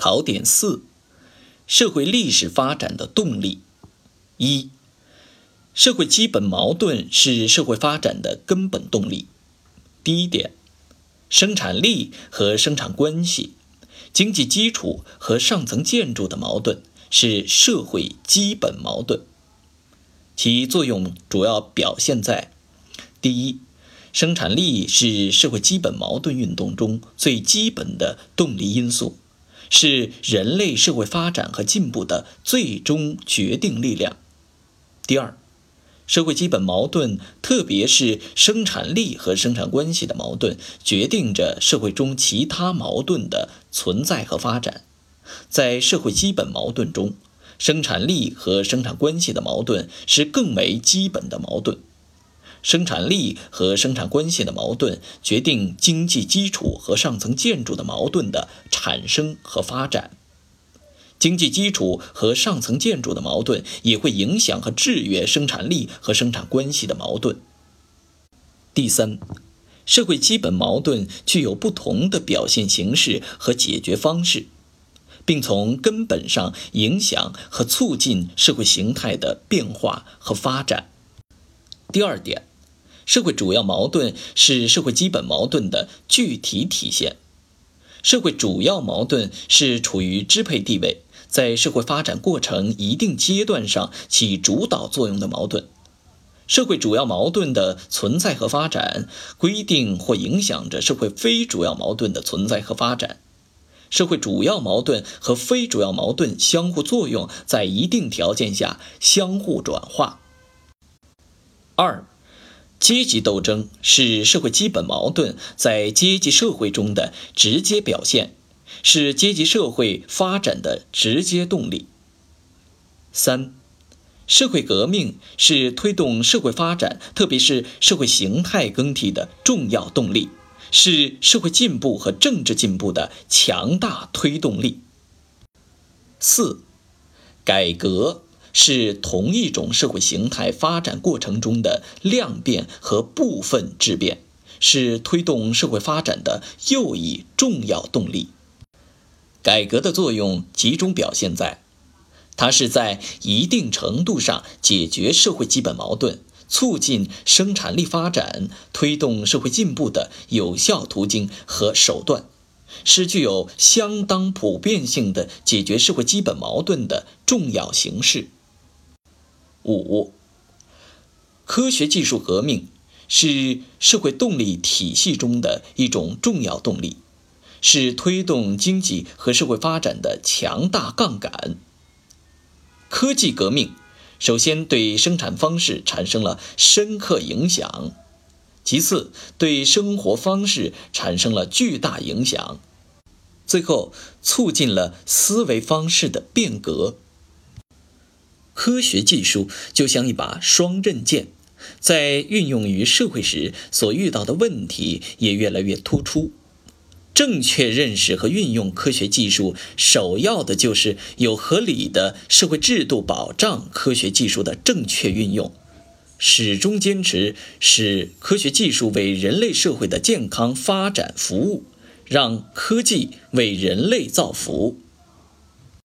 考点四：社会历史发展的动力。一、社会基本矛盾是社会发展的根本动力。第一点，生产力和生产关系、经济基础和上层建筑的矛盾是社会基本矛盾，其作用主要表现在：第一，生产力是社会基本矛盾运动中最基本的动力因素。是人类社会发展和进步的最终决定力量。第二，社会基本矛盾，特别是生产力和生产关系的矛盾，决定着社会中其他矛盾的存在和发展。在社会基本矛盾中，生产力和生产关系的矛盾是更为基本的矛盾。生产力和生产关系的矛盾决定经济基础和上层建筑的矛盾的产生和发展，经济基础和上层建筑的矛盾也会影响和制约生产力和生产关系的矛盾。第三，社会基本矛盾具有不同的表现形式和解决方式，并从根本上影响和促进社会形态的变化和发展。第二点。社会主要矛盾是社会基本矛盾的具体体现。社会主要矛盾是处于支配地位，在社会发展过程一定阶段上起主导作用的矛盾。社会主要矛盾的存在和发展，规定或影响着社会非主要矛盾的存在和发展。社会主要矛盾和非主要矛盾相互作用，在一定条件下相互转化。二。阶级斗争是社会基本矛盾在阶级社会中的直接表现，是阶级社会发展的直接动力。三，社会革命是推动社会发展，特别是社会形态更替的重要动力，是社会进步和政治进步的强大推动力。四，改革。是同一种社会形态发展过程中的量变和部分质变，是推动社会发展的又一重要动力。改革的作用集中表现在，它是在一定程度上解决社会基本矛盾、促进生产力发展、推动社会进步的有效途径和手段，是具有相当普遍性的解决社会基本矛盾的重要形式。五，科学技术革命是社会动力体系中的一种重要动力，是推动经济和社会发展的强大杠杆。科技革命首先对生产方式产生了深刻影响，其次对生活方式产生了巨大影响，最后促进了思维方式的变革。科学技术就像一把双刃剑，在运用于社会时所遇到的问题也越来越突出。正确认识和运用科学技术，首要的就是有合理的社会制度保障科学技术的正确运用。始终坚持使科学技术为人类社会的健康发展服务，让科技为人类造福。